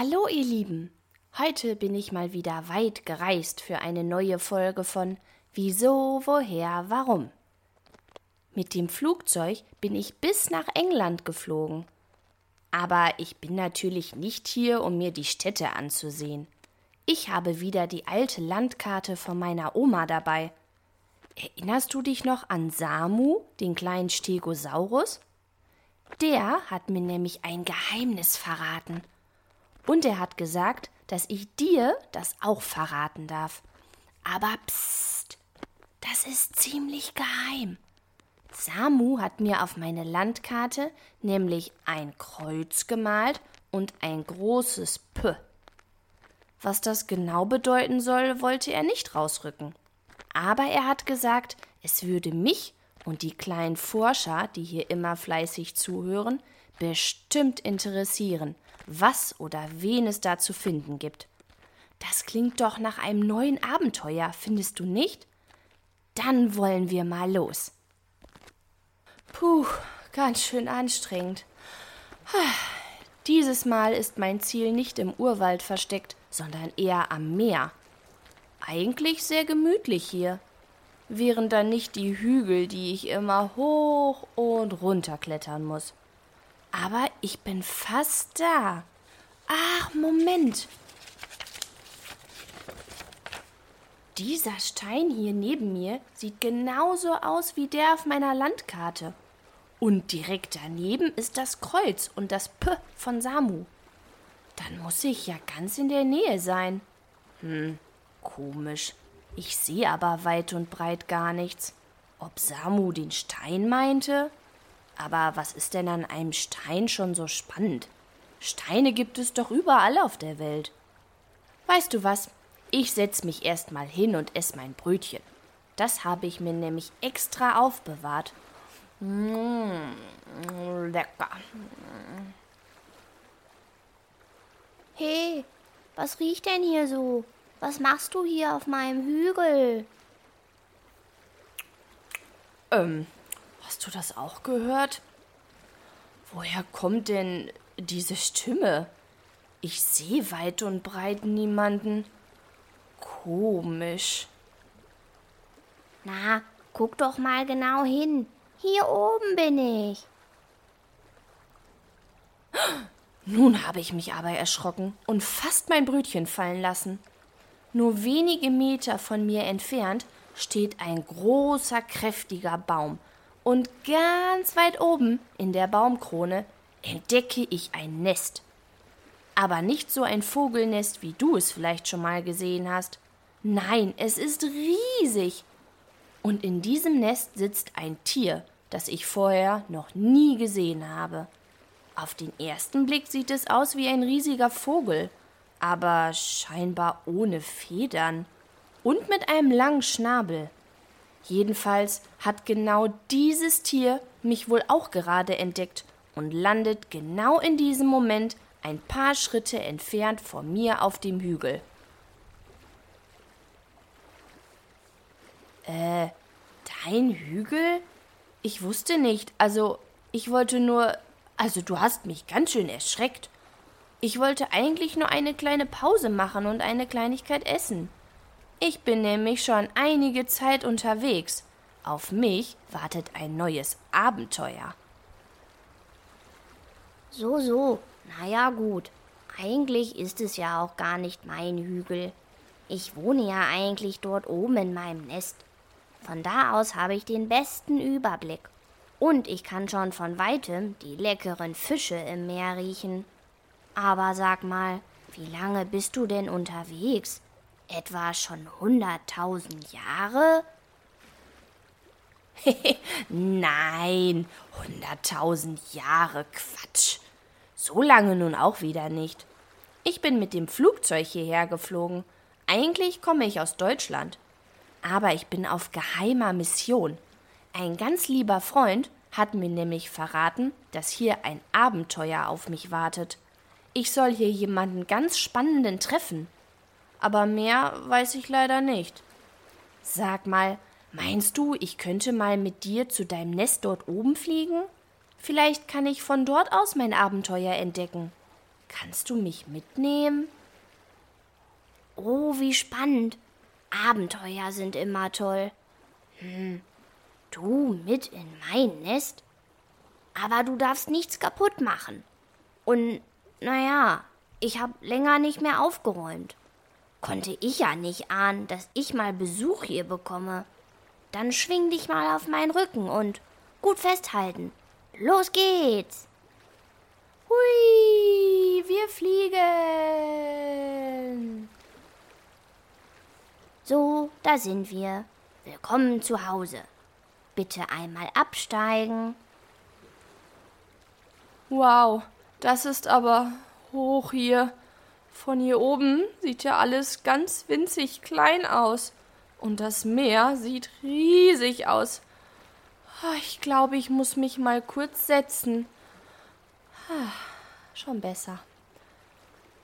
Hallo ihr Lieben. Heute bin ich mal wieder weit gereist für eine neue Folge von Wieso, woher, warum. Mit dem Flugzeug bin ich bis nach England geflogen. Aber ich bin natürlich nicht hier, um mir die Städte anzusehen. Ich habe wieder die alte Landkarte von meiner Oma dabei. Erinnerst du dich noch an Samu, den kleinen Stegosaurus? Der hat mir nämlich ein Geheimnis verraten. Und er hat gesagt, dass ich dir das auch verraten darf. Aber psst, das ist ziemlich geheim. Samu hat mir auf meine Landkarte nämlich ein Kreuz gemalt und ein großes P. Was das genau bedeuten soll, wollte er nicht rausrücken. Aber er hat gesagt, es würde mich und die kleinen Forscher, die hier immer fleißig zuhören, bestimmt interessieren, was oder wen es da zu finden gibt. Das klingt doch nach einem neuen Abenteuer, findest du nicht? Dann wollen wir mal los. Puh, ganz schön anstrengend. Dieses Mal ist mein Ziel nicht im Urwald versteckt, sondern eher am Meer. Eigentlich sehr gemütlich hier. Wären dann nicht die Hügel, die ich immer hoch und runter klettern muss. Aber ich bin fast da. Ach, Moment. Dieser Stein hier neben mir sieht genauso aus wie der auf meiner Landkarte. Und direkt daneben ist das Kreuz und das P von Samu. Dann muss ich ja ganz in der Nähe sein. Hm, komisch. Ich sehe aber weit und breit gar nichts. Ob Samu den Stein meinte? Aber was ist denn an einem Stein schon so spannend? Steine gibt es doch überall auf der Welt. Weißt du was? Ich setz mich erst mal hin und ess mein Brötchen. Das habe ich mir nämlich extra aufbewahrt. Mmh, lecker. Hey, was riecht denn hier so? Was machst du hier auf meinem Hügel? Ähm, hast du das auch gehört? Woher kommt denn diese Stimme? Ich sehe weit und breit niemanden. Komisch. Na, guck doch mal genau hin. Hier oben bin ich. Nun habe ich mich aber erschrocken und fast mein Brötchen fallen lassen. Nur wenige Meter von mir entfernt steht ein großer, kräftiger Baum, und ganz weit oben in der Baumkrone entdecke ich ein Nest. Aber nicht so ein Vogelnest, wie du es vielleicht schon mal gesehen hast. Nein, es ist riesig. Und in diesem Nest sitzt ein Tier, das ich vorher noch nie gesehen habe. Auf den ersten Blick sieht es aus wie ein riesiger Vogel, aber scheinbar ohne Federn und mit einem langen Schnabel. Jedenfalls hat genau dieses Tier mich wohl auch gerade entdeckt und landet genau in diesem Moment ein paar Schritte entfernt von mir auf dem Hügel. Äh, dein Hügel? Ich wusste nicht, also ich wollte nur, also du hast mich ganz schön erschreckt. Ich wollte eigentlich nur eine kleine Pause machen und eine Kleinigkeit essen. Ich bin nämlich schon einige Zeit unterwegs. Auf mich wartet ein neues Abenteuer. So, so. Na ja, gut. Eigentlich ist es ja auch gar nicht mein Hügel. Ich wohne ja eigentlich dort oben in meinem Nest. Von da aus habe ich den besten Überblick. Und ich kann schon von weitem die leckeren Fische im Meer riechen. Aber sag mal, wie lange bist du denn unterwegs? Etwa schon hunderttausend Jahre? Nein, hunderttausend Jahre Quatsch. So lange nun auch wieder nicht. Ich bin mit dem Flugzeug hierher geflogen. Eigentlich komme ich aus Deutschland. Aber ich bin auf geheimer Mission. Ein ganz lieber Freund hat mir nämlich verraten, dass hier ein Abenteuer auf mich wartet. Ich soll hier jemanden ganz Spannenden treffen. Aber mehr weiß ich leider nicht. Sag mal, meinst du, ich könnte mal mit dir zu deinem Nest dort oben fliegen? Vielleicht kann ich von dort aus mein Abenteuer entdecken. Kannst du mich mitnehmen? Oh, wie spannend. Abenteuer sind immer toll. Hm, du mit in mein Nest? Aber du darfst nichts kaputt machen. Und, naja, ich hab länger nicht mehr aufgeräumt. Konnte ich ja nicht ahnen, dass ich mal Besuch hier bekomme. Dann schwing dich mal auf meinen Rücken und gut festhalten. Los geht's! Hui, wir fliegen! So, da sind wir. Willkommen zu Hause. Bitte einmal absteigen. Wow, das ist aber hoch hier. Von hier oben sieht ja alles ganz winzig klein aus. Und das Meer sieht riesig aus. Ah, ich glaube, ich muss mich mal kurz setzen. Ah, schon besser.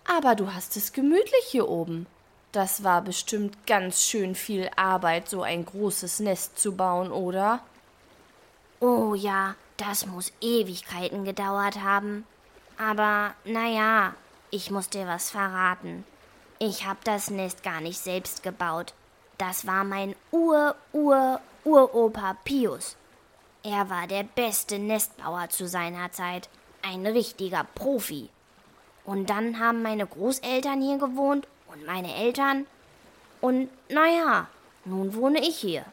Aber du hast es gemütlich hier oben. Das war bestimmt ganz schön viel Arbeit, so ein großes Nest zu bauen, oder? Oh ja, das muss Ewigkeiten gedauert haben. Aber naja, ich muss dir was verraten. Ich hab das Nest gar nicht selbst gebaut. Das war mein Ur-Ur-Uropa Pius. Er war der beste Nestbauer zu seiner Zeit. Ein richtiger Profi. Und dann haben meine Großeltern hier gewohnt und meine Eltern. Und naja, nun wohne ich hier.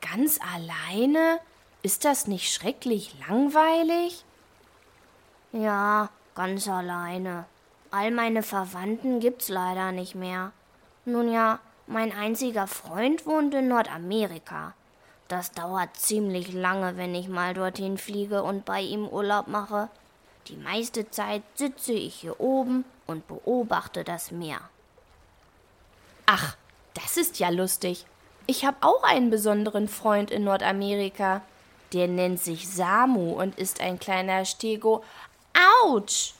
Ganz alleine? Ist das nicht schrecklich langweilig? Ja, ganz alleine. All meine Verwandten gibt's leider nicht mehr. Nun ja, mein einziger Freund wohnt in Nordamerika. Das dauert ziemlich lange, wenn ich mal dorthin fliege und bei ihm Urlaub mache. Die meiste Zeit sitze ich hier oben und beobachte das Meer. Ach, das ist ja lustig. Ich habe auch einen besonderen Freund in Nordamerika. Der nennt sich Samu und ist ein kleiner Stego. Autsch!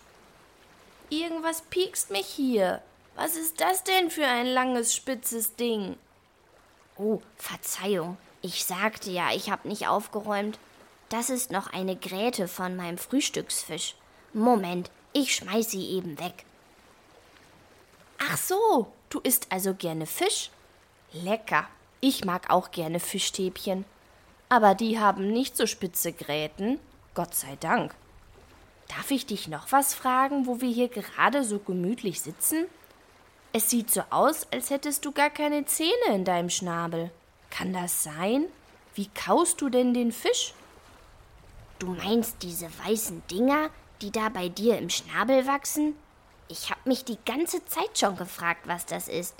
Irgendwas piekst mich hier. Was ist das denn für ein langes, spitzes Ding? Oh, Verzeihung. Ich sagte ja, ich hab nicht aufgeräumt. Das ist noch eine Gräte von meinem Frühstücksfisch. Moment, ich schmeiß sie eben weg. Ach so, du isst also gerne Fisch? Lecker. Ich mag auch gerne Fischstäbchen. Aber die haben nicht so spitze Gräten. Gott sei Dank. Darf ich dich noch was fragen, wo wir hier gerade so gemütlich sitzen? Es sieht so aus, als hättest du gar keine Zähne in deinem Schnabel. Kann das sein? Wie kaust du denn den Fisch? Du meinst diese weißen Dinger, die da bei dir im Schnabel wachsen? Ich hab mich die ganze Zeit schon gefragt, was das ist.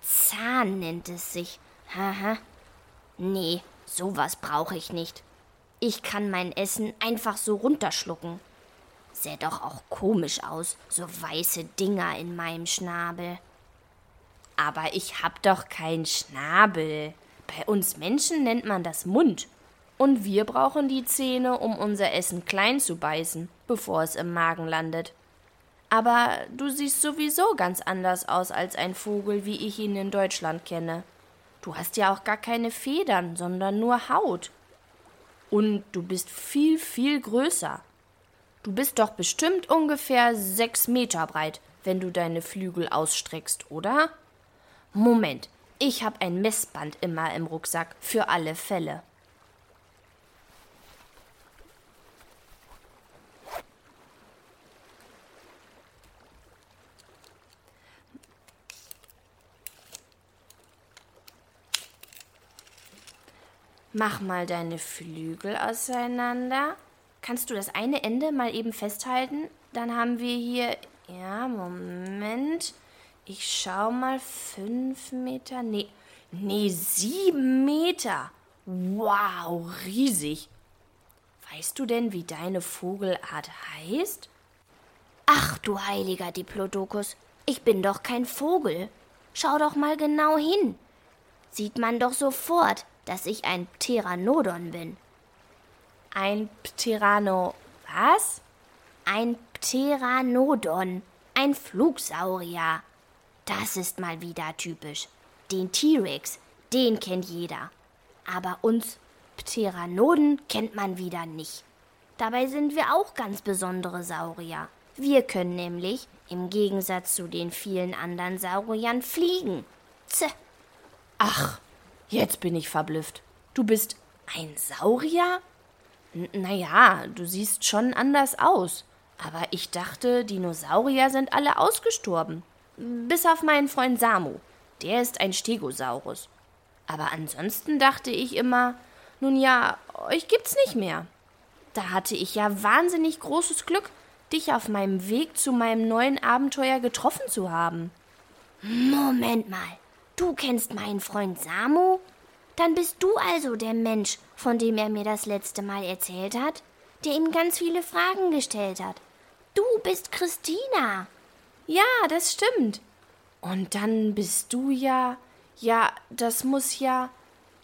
Zahn nennt es sich. Haha. Nee, sowas brauche ich nicht. Ich kann mein Essen einfach so runterschlucken. Sähe doch auch komisch aus, so weiße Dinger in meinem Schnabel. Aber ich hab doch keinen Schnabel. Bei uns Menschen nennt man das Mund. Und wir brauchen die Zähne, um unser Essen klein zu beißen, bevor es im Magen landet. Aber du siehst sowieso ganz anders aus als ein Vogel, wie ich ihn in Deutschland kenne. Du hast ja auch gar keine Federn, sondern nur Haut. Und du bist viel, viel größer. Du bist doch bestimmt ungefähr sechs Meter breit, wenn du deine Flügel ausstreckst, oder? Moment, ich habe ein Messband immer im Rucksack für alle Fälle. Mach mal deine Flügel auseinander. Kannst du das eine Ende mal eben festhalten? Dann haben wir hier. Ja, Moment. Ich schau mal. Fünf Meter. Nee. Nee, sieben Meter. Wow, riesig. Weißt du denn, wie deine Vogelart heißt? Ach du heiliger Diplodocus, ich bin doch kein Vogel. Schau doch mal genau hin. Sieht man doch sofort, dass ich ein Pteranodon bin. Ein Pterano. Was? Ein Pteranodon. Ein Flugsaurier. Das ist mal wieder typisch. Den T-Rex, den kennt jeder. Aber uns Pteranoden kennt man wieder nicht. Dabei sind wir auch ganz besondere Saurier. Wir können nämlich, im Gegensatz zu den vielen anderen Sauriern, fliegen. Zäh. Ach, jetzt bin ich verblüfft. Du bist ein Saurier? Naja, du siehst schon anders aus. Aber ich dachte, Dinosaurier sind alle ausgestorben. Bis auf meinen Freund Samu. Der ist ein Stegosaurus. Aber ansonsten dachte ich immer, nun ja, euch gibt's nicht mehr. Da hatte ich ja wahnsinnig großes Glück, dich auf meinem Weg zu meinem neuen Abenteuer getroffen zu haben. Moment mal. Du kennst meinen Freund Samu? Dann bist du also der Mensch, von dem er mir das letzte Mal erzählt hat, der ihm ganz viele Fragen gestellt hat. Du bist Christina. Ja, das stimmt. Und dann bist du ja. Ja, das muss ja.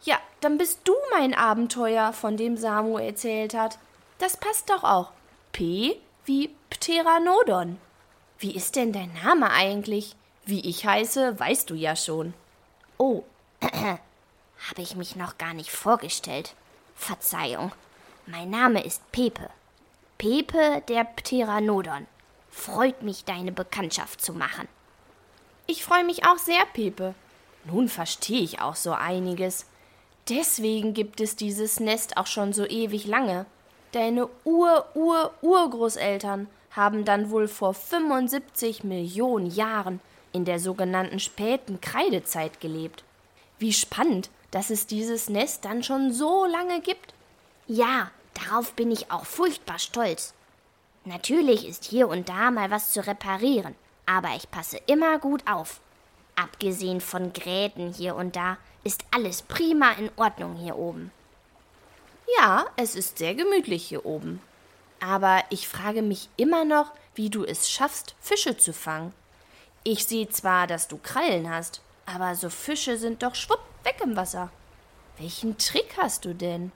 Ja, dann bist du mein Abenteuer, von dem Samu erzählt hat. Das passt doch auch. P wie Pteranodon. Wie ist denn dein Name eigentlich? Wie ich heiße, weißt du ja schon. Oh, habe ich mich noch gar nicht vorgestellt. Verzeihung. Mein Name ist Pepe. Pepe der Pteranodon. Freut mich, deine Bekanntschaft zu machen. Ich freue mich auch sehr, Pepe. Nun verstehe ich auch so einiges. Deswegen gibt es dieses Nest auch schon so ewig lange. Deine Ur-Ur-Urgroßeltern haben dann wohl vor 75 Millionen Jahren in der sogenannten späten Kreidezeit gelebt. Wie spannend, dass es dieses Nest dann schon so lange gibt. Ja, darauf bin ich auch furchtbar stolz. Natürlich ist hier und da mal was zu reparieren, aber ich passe immer gut auf. Abgesehen von Gräten hier und da ist alles prima in Ordnung hier oben. Ja, es ist sehr gemütlich hier oben. Aber ich frage mich immer noch, wie du es schaffst, Fische zu fangen. Ich sehe zwar, dass du Krallen hast, aber so Fische sind doch schwupp weg im Wasser. Welchen Trick hast du denn?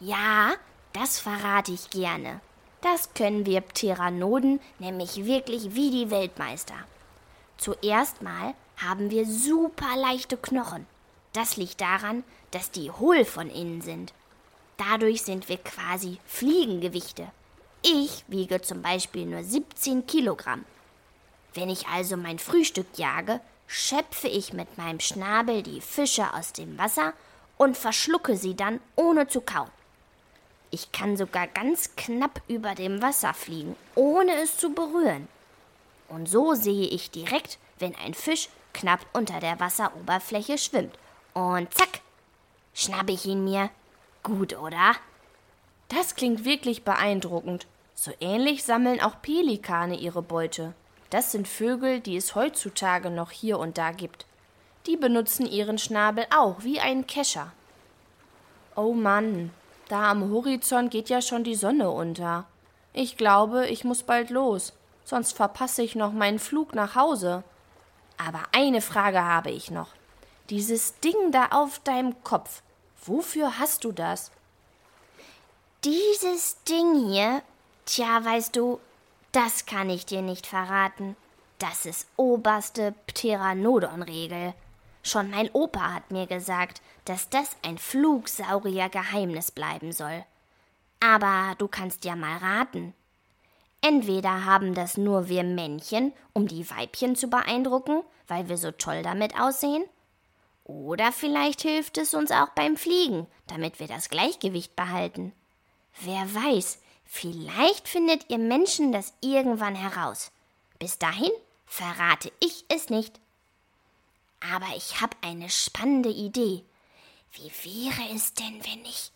Ja, das verrate ich gerne. Das können wir Pteranoden nämlich wirklich wie die Weltmeister. Zuerst mal haben wir super leichte Knochen. Das liegt daran, dass die hohl von innen sind. Dadurch sind wir quasi Fliegengewichte. Ich wiege zum Beispiel nur 17 Kilogramm. Wenn ich also mein Frühstück jage, schöpfe ich mit meinem Schnabel die Fische aus dem Wasser und verschlucke sie dann, ohne zu kauen. Ich kann sogar ganz knapp über dem Wasser fliegen, ohne es zu berühren. Und so sehe ich direkt, wenn ein Fisch knapp unter der Wasseroberfläche schwimmt. Und zack, schnappe ich ihn mir. Gut, oder? Das klingt wirklich beeindruckend. So ähnlich sammeln auch Pelikane ihre Beute. Das sind Vögel, die es heutzutage noch hier und da gibt. Die benutzen ihren Schnabel auch wie einen Kescher. Oh Mann, da am Horizont geht ja schon die Sonne unter. Ich glaube, ich muss bald los, sonst verpasse ich noch meinen Flug nach Hause. Aber eine Frage habe ich noch. Dieses Ding da auf deinem Kopf, wofür hast du das? Dieses Ding hier, tja, weißt du, das kann ich dir nicht verraten. Das ist oberste Pteranodon-Regel. Schon mein Opa hat mir gesagt, dass das ein Flugsaurier-Geheimnis bleiben soll. Aber du kannst ja mal raten. Entweder haben das nur wir Männchen, um die Weibchen zu beeindrucken, weil wir so toll damit aussehen, oder vielleicht hilft es uns auch beim Fliegen, damit wir das Gleichgewicht behalten. Wer weiß, vielleicht findet ihr Menschen das irgendwann heraus. Bis dahin verrate ich es nicht. Aber ich habe eine spannende Idee. Wie wäre es denn, wenn ich.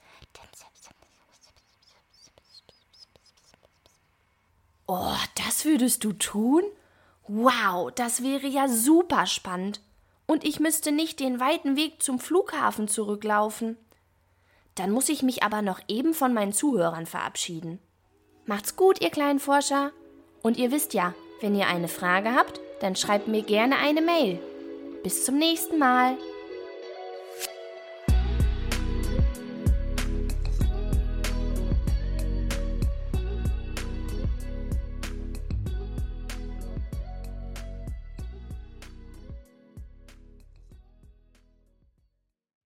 Oh, das würdest du tun? Wow, das wäre ja super spannend. Und ich müsste nicht den weiten Weg zum Flughafen zurücklaufen. Dann muss ich mich aber noch eben von meinen Zuhörern verabschieden. Macht's gut, ihr kleinen Forscher. Und ihr wisst ja, wenn ihr eine Frage habt, dann schreibt mir gerne eine Mail. Bis zum nächsten Mal.